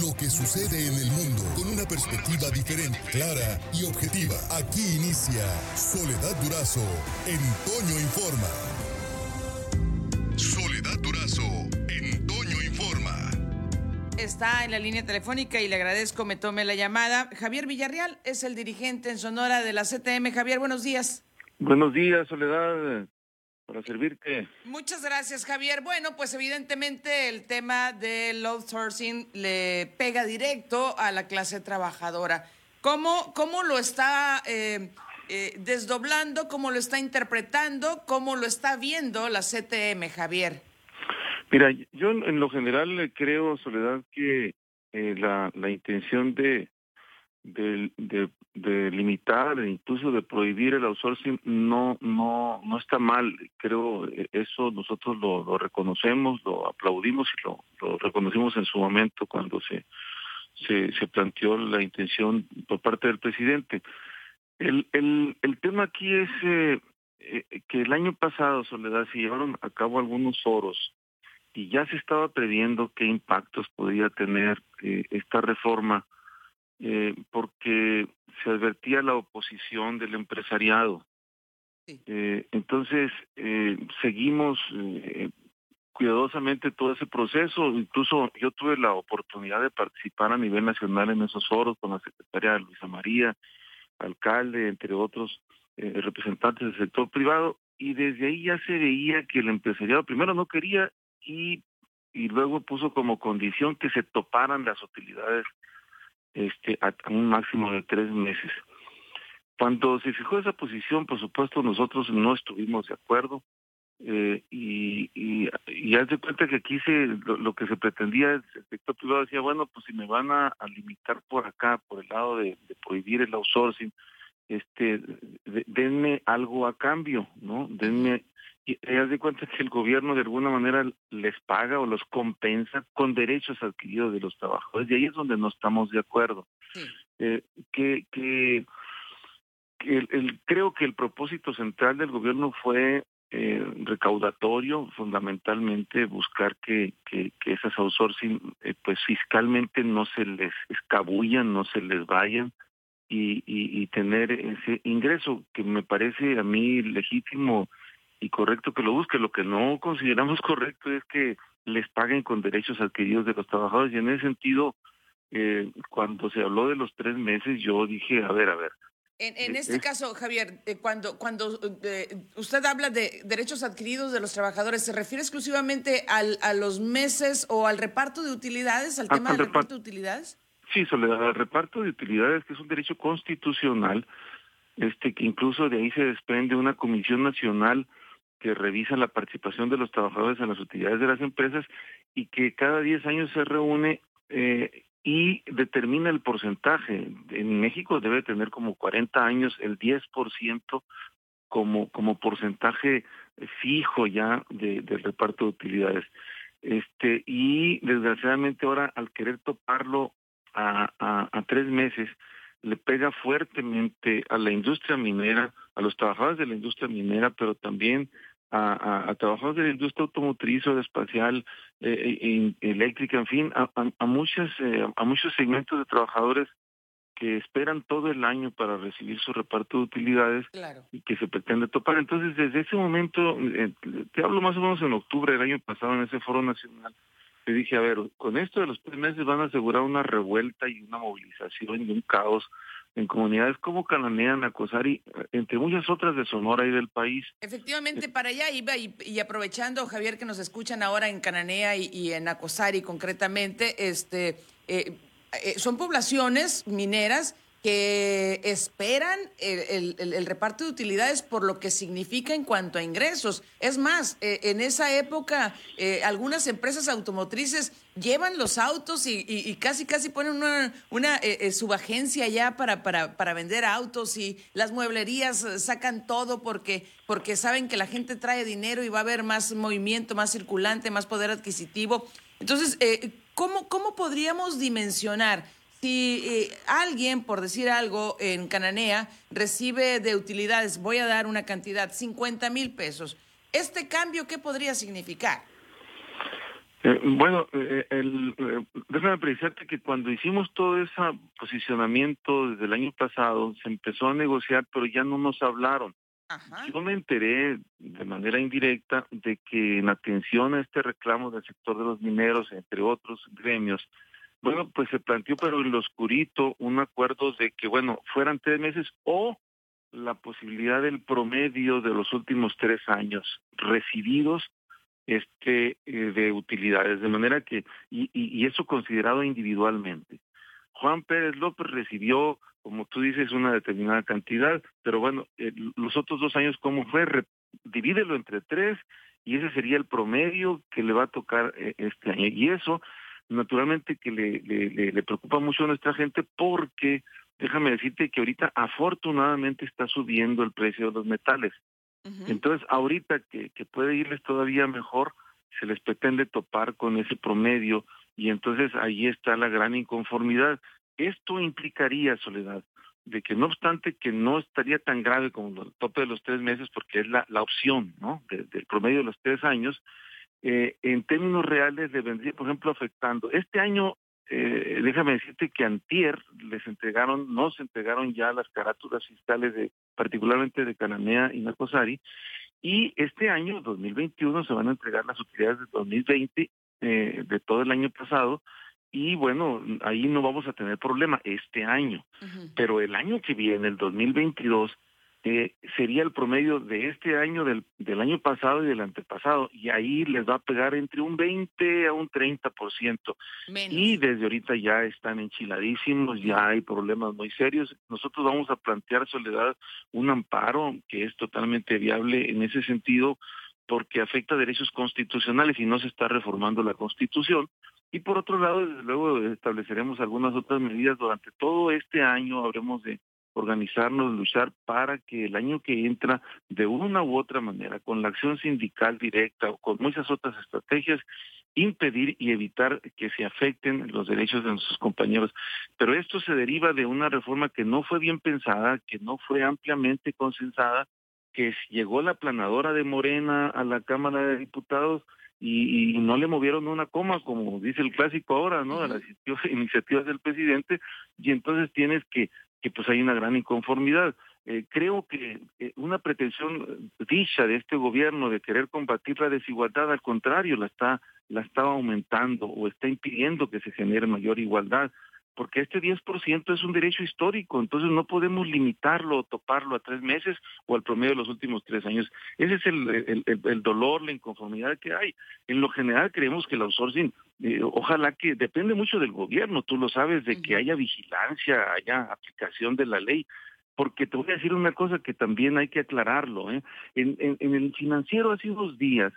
lo que sucede en el mundo con una perspectiva diferente, clara y objetiva. Aquí inicia Soledad Durazo en Toño Informa. Soledad Durazo en Toño Informa. Está en la línea telefónica y le agradezco me tome la llamada. Javier Villarreal es el dirigente en Sonora de la CTM. Javier, buenos días. Buenos días, Soledad para servirte. Muchas gracias, Javier. Bueno, pues evidentemente el tema del outsourcing le pega directo a la clase trabajadora. ¿Cómo, cómo lo está eh, eh, desdoblando, cómo lo está interpretando, cómo lo está viendo la CTM, Javier? Mira, yo en lo general creo, Soledad, que eh, la, la intención de, de, de, de, limitar incluso de prohibir el outsourcing no no no está mal. Creo eh, eso nosotros lo, reconocemos lo aplaudimos y lo, reconocimos en su momento cuando se, se planteó la intención por parte del presidente. El el, el tema aquí es eh, eh, que el año pasado Soledad se llevaron a cabo algunos foros y ya se estaba previendo qué impactos podría tener esta reforma eh, porque se advertía la oposición del empresariado. Eh, entonces, eh, seguimos eh, cuidadosamente todo ese proceso. Incluso yo tuve la oportunidad de participar a nivel nacional en esos foros con la secretaria Luisa María, alcalde, entre otros eh, representantes del sector privado, y desde ahí ya se veía que el empresariado primero no quería y, y luego puso como condición que se toparan las utilidades este, a, un máximo de tres meses. Cuando se fijó esa posición, por supuesto, nosotros no estuvimos de acuerdo eh, y, y, y haz de cuenta que aquí se, lo, que se pretendía, el sector privado decía, bueno, pues si me van a, a limitar por acá, por el lado de, de prohibir el outsourcing, este, de, denme algo a cambio, ¿no? Denme y haz de cuenta que el gobierno de alguna manera les paga o los compensa con derechos adquiridos de los trabajadores y ahí es donde no estamos de acuerdo sí. eh, que que, que el, el, creo que el propósito central del gobierno fue eh, recaudatorio fundamentalmente buscar que, que, que esas outsourcing eh, pues fiscalmente no se les escabullan no se les vayan y, y, y tener ese ingreso que me parece a mí legítimo y correcto que lo busque. Lo que no consideramos correcto es que les paguen con derechos adquiridos de los trabajadores. Y en ese sentido, eh, cuando se habló de los tres meses, yo dije, a ver, a ver. En, en este es, caso, Javier, eh, cuando, cuando eh, usted habla de derechos adquiridos de los trabajadores, ¿se refiere exclusivamente al, a los meses o al reparto de utilidades, al tema al del reparto de utilidades? Sí, Soledad, al reparto de utilidades, que es un derecho constitucional, este que incluso de ahí se desprende una comisión nacional que revisa la participación de los trabajadores en las utilidades de las empresas y que cada 10 años se reúne eh, y determina el porcentaje. En México debe tener como 40 años el 10% como, como porcentaje fijo ya de, del reparto de utilidades. Este, y desgraciadamente ahora al querer toparlo a, a tres meses, le pega fuertemente a la industria minera, a los trabajadores de la industria minera, pero también a, a, a trabajadores de la industria automotriz o espacial, eh, eh, eléctrica, en fin, a, a, muchas, eh, a muchos segmentos de trabajadores que esperan todo el año para recibir su reparto de utilidades claro. y que se pretende topar. Entonces, desde ese momento, eh, te hablo más o menos en octubre del año pasado en ese foro nacional, te dije, a ver, con esto de los tres meses van a asegurar una revuelta y una movilización y un caos en comunidades como Cananea, Nacosari, entre muchas otras de Sonora y del país. Efectivamente, para allá iba y, y aprovechando, Javier, que nos escuchan ahora en Cananea y, y en Nacosari concretamente, este, eh, eh, son poblaciones mineras que esperan el, el, reparto de utilidades por lo que significa en cuanto a ingresos. Es más, eh, en esa época eh, algunas empresas automotrices llevan los autos y, y, casi casi ponen una, una eh, subagencia ya para, para, para vender autos y las mueblerías sacan todo porque, porque saben que la gente trae dinero y va a haber más movimiento, más circulante, más poder adquisitivo. Entonces, ¿cómo, ¿cómo podríamos dimensionar? Si eh, alguien, por decir algo, en Cananea recibe de utilidades, voy a dar una cantidad, 50 mil pesos, ¿este cambio qué podría significar? Eh, bueno, eh, el, déjame precisarte que cuando hicimos todo ese posicionamiento desde el año pasado, se empezó a negociar, pero ya no nos hablaron. Yo me enteré de manera indirecta de que en atención a este reclamo del sector de los mineros, entre otros gremios, bueno, pues se planteó, pero en lo oscurito, un acuerdo de que, bueno, fueran tres meses o la posibilidad del promedio de los últimos tres años recibidos este eh, de utilidades, de manera que, y, y, eso considerado individualmente. Juan Pérez López recibió, como tú dices, una determinada cantidad, pero bueno, los otros dos años, ¿cómo fue? divídelo entre tres y ese sería el promedio que le va a tocar eh, este año. Y eso, naturalmente, que le, le, le preocupa mucho a nuestra gente porque, déjame decirte que ahorita afortunadamente está subiendo el precio de los metales. Entonces, ahorita que, que puede irles todavía mejor, se les pretende topar con ese promedio y entonces ahí está la gran inconformidad. Esto implicaría, Soledad, de que no obstante que no estaría tan grave como el tope de los tres meses, porque es la, la opción, ¿no? del promedio de los tres años, eh, en términos reales le vendría, por ejemplo, afectando. Este año eh, déjame decirte que antier les entregaron, nos entregaron ya las carátulas fiscales de, particularmente de Cananea y Nacosari, y este año, 2021, se van a entregar las utilidades de 2020, eh, de todo el año pasado, y bueno, ahí no vamos a tener problema este año, pero el año que viene, el 2022, eh, sería el promedio de este año, del, del año pasado y del antepasado, y ahí les va a pegar entre un 20 a un 30%. Menos. Y desde ahorita ya están enchiladísimos, ya hay problemas muy serios. Nosotros vamos a plantear, Soledad, un amparo que es totalmente viable en ese sentido, porque afecta derechos constitucionales y no se está reformando la Constitución. Y por otro lado, desde luego estableceremos algunas otras medidas durante todo este año, habremos de organizarnos, luchar para que el año que entra, de una u otra manera, con la acción sindical directa o con muchas otras estrategias, impedir y evitar que se afecten los derechos de nuestros compañeros. Pero esto se deriva de una reforma que no fue bien pensada, que no fue ampliamente consensada, que llegó la planadora de Morena a la Cámara de Diputados y, no le movieron una coma, como dice el clásico ahora, ¿no? A las iniciativas del presidente, y entonces tienes que que pues hay una gran inconformidad. Eh, creo que eh, una pretensión dicha de este gobierno de querer combatir la desigualdad, al contrario, la está, la está aumentando o está impidiendo que se genere mayor igualdad porque este 10% es un derecho histórico, entonces no podemos limitarlo o toparlo a tres meses o al promedio de los últimos tres años. Ese es el, el, dolor, la inconformidad que hay. En lo general creemos que el outsourcing, eh, ojalá que depende mucho del gobierno, tú lo sabes, de que haya vigilancia, haya aplicación de la ley, porque te voy a decir una cosa que también hay que aclararlo. ¿eh? En, en, en el financiero hace unos días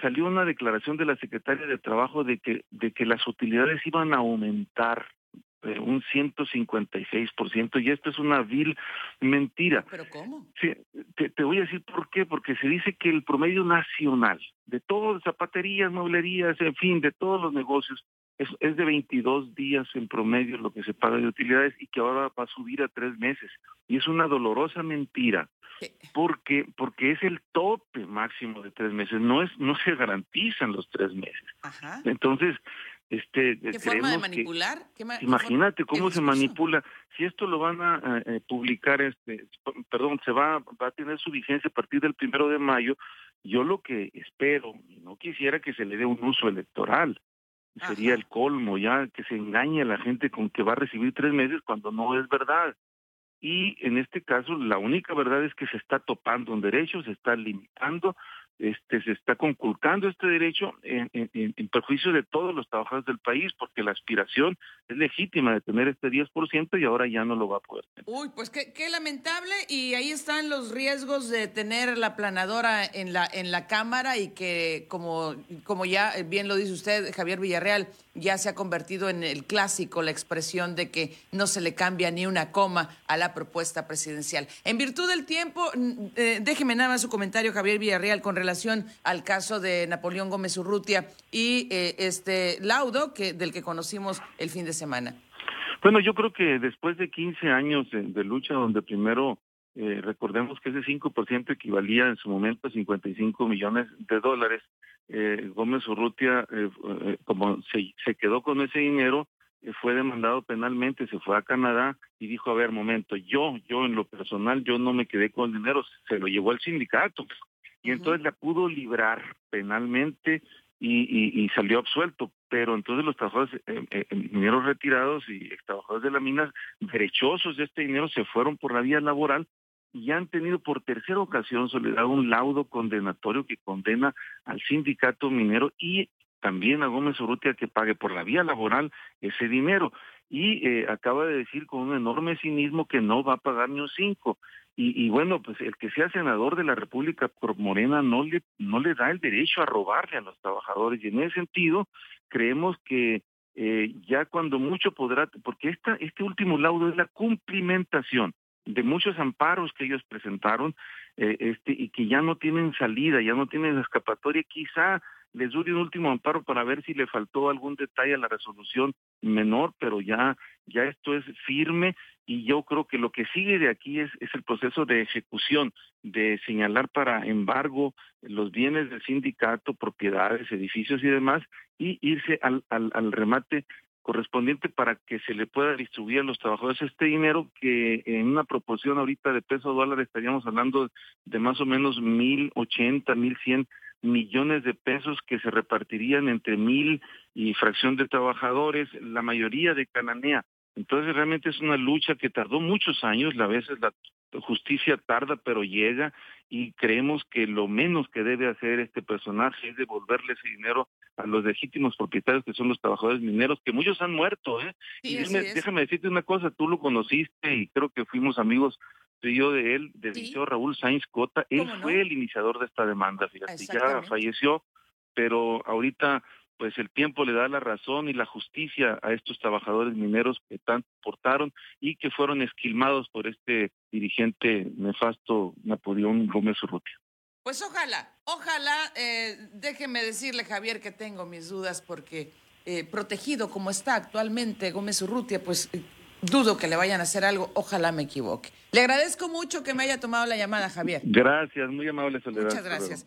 salió una declaración de la secretaria de Trabajo de que, de que las utilidades iban a aumentar un 156%, y esto es una vil mentira. ¿Pero cómo? Sí, te, voy a decir por qué, porque se dice que el promedio nacional de todas zapaterías, mueblerías, en fin, de todos los negocios, es, es de 22 días en promedio lo que se paga de utilidades y que ahora va a subir a tres meses. Y es una dolorosa mentira. Porque, porque es el tope máximo de tres meses, no es, no se garantizan los tres meses. Entonces, este, ¿Qué forma de manipular? imagínate cómo se manipula. Si esto lo van a eh, publicar, este, perdón, se va, va a tener su vigencia a partir del primero de mayo. Yo lo que espero, no quisiera que se le dé un uso electoral. Sería el colmo ya que se engañe a la gente con que va a recibir tres meses cuando no es verdad. Y en este caso, la única verdad es que se está topando un derecho, se está limitando este, se está conculcando este derecho en, en, perjuicio de todos los trabajadores del país, porque la aspiración es legítima de tener este 10% y ahora ya no lo va a poder tener. Uy, pues qué, qué, lamentable y ahí están los riesgos de tener la planadora en la, en la Cámara y que, como, como ya bien lo dice usted, Javier Villarreal, ya se ha convertido en el clásico la expresión de que no se le cambia ni una coma a la propuesta presidencial. En virtud del tiempo, eh, déjeme nada más su comentario, Javier Villarreal, con relación al caso de Napoleón Gómez Urrutia y eh, este laudo que, del que conocimos el fin de semana. Bueno, yo creo que después de 15 años de, lucha, donde primero Eh, recordemos que ese 5% equivalía en su momento a 55 millones de dólares. Eh, Gómez Urrutia, eh, como se, se quedó con ese dinero, fue demandado penalmente, se fue a Canadá y dijo, a ver, momento, yo, yo en lo personal, yo no me quedé con el dinero, se lo llevó al sindicato. Y entonces la pudo librar penalmente y, y, salió absuelto. Pero entonces los trabajadores mineros retirados y trabajadores de la mina, derechosos de este dinero, se fueron por la vía laboral y han tenido por tercera ocasión Soledad un laudo condenatorio que condena al sindicato minero y también a Gómez Urrutia que pague por la vía laboral ese dinero. Y eh, acaba de decir con un enorme cinismo que no va a pagar ni un cinco. Y, bueno, pues el que sea senador de la República por Morena no le, no le da el derecho a robarle a los trabajadores. Y en ese sentido, creemos que eh, ya cuando mucho podrá, porque esta, este último laudo es la cumplimentación de muchos amparos que ellos presentaron eh, este, y que ya no tienen salida, ya no tienen escapatoria, quizá les dure un último amparo para ver si le faltó algún detalle a la resolución menor, pero ya, ya esto es firme y yo creo que lo que sigue de aquí es, es el proceso de ejecución, de señalar para embargo los bienes del sindicato, propiedades, edificios y demás, y irse al, al, al remate correspondiente para que se le pueda distribuir a los trabajadores este dinero que en una proporción ahorita de peso dólar estaríamos hablando de más o menos mil ochenta, mil cien millones de pesos que se repartirían entre mil y fracción de trabajadores, la mayoría de Cananea. Entonces realmente es una lucha que tardó muchos años, a veces la justicia tarda pero llega y creemos que lo menos que debe hacer este personaje es devolverle ese dinero a los legítimos propietarios que son los trabajadores mineros, que muchos han muerto. ¿eh? y déjame decirte una cosa, tú lo conociste y creo que fuimos amigos tú y yo de él, del Raúl Sainz Cota, él fue el iniciador de esta demanda, fíjate, ya falleció, pero ahorita pues el tiempo le da la razón y la justicia a estos trabajadores mineros que tanto portaron y que fueron esquilmados por este dirigente nefasto Napoleón Gómez Urrutia. Pues ojalá, ojalá, eh, déjeme decirle Javier que tengo mis dudas porque eh, protegido como está actualmente Gómez Urrutia, pues eh, dudo que le vayan a hacer algo, ojalá me equivoque. Le agradezco mucho que me haya tomado la llamada, Javier. Gracias, muy amable Soledad. Muchas gracias.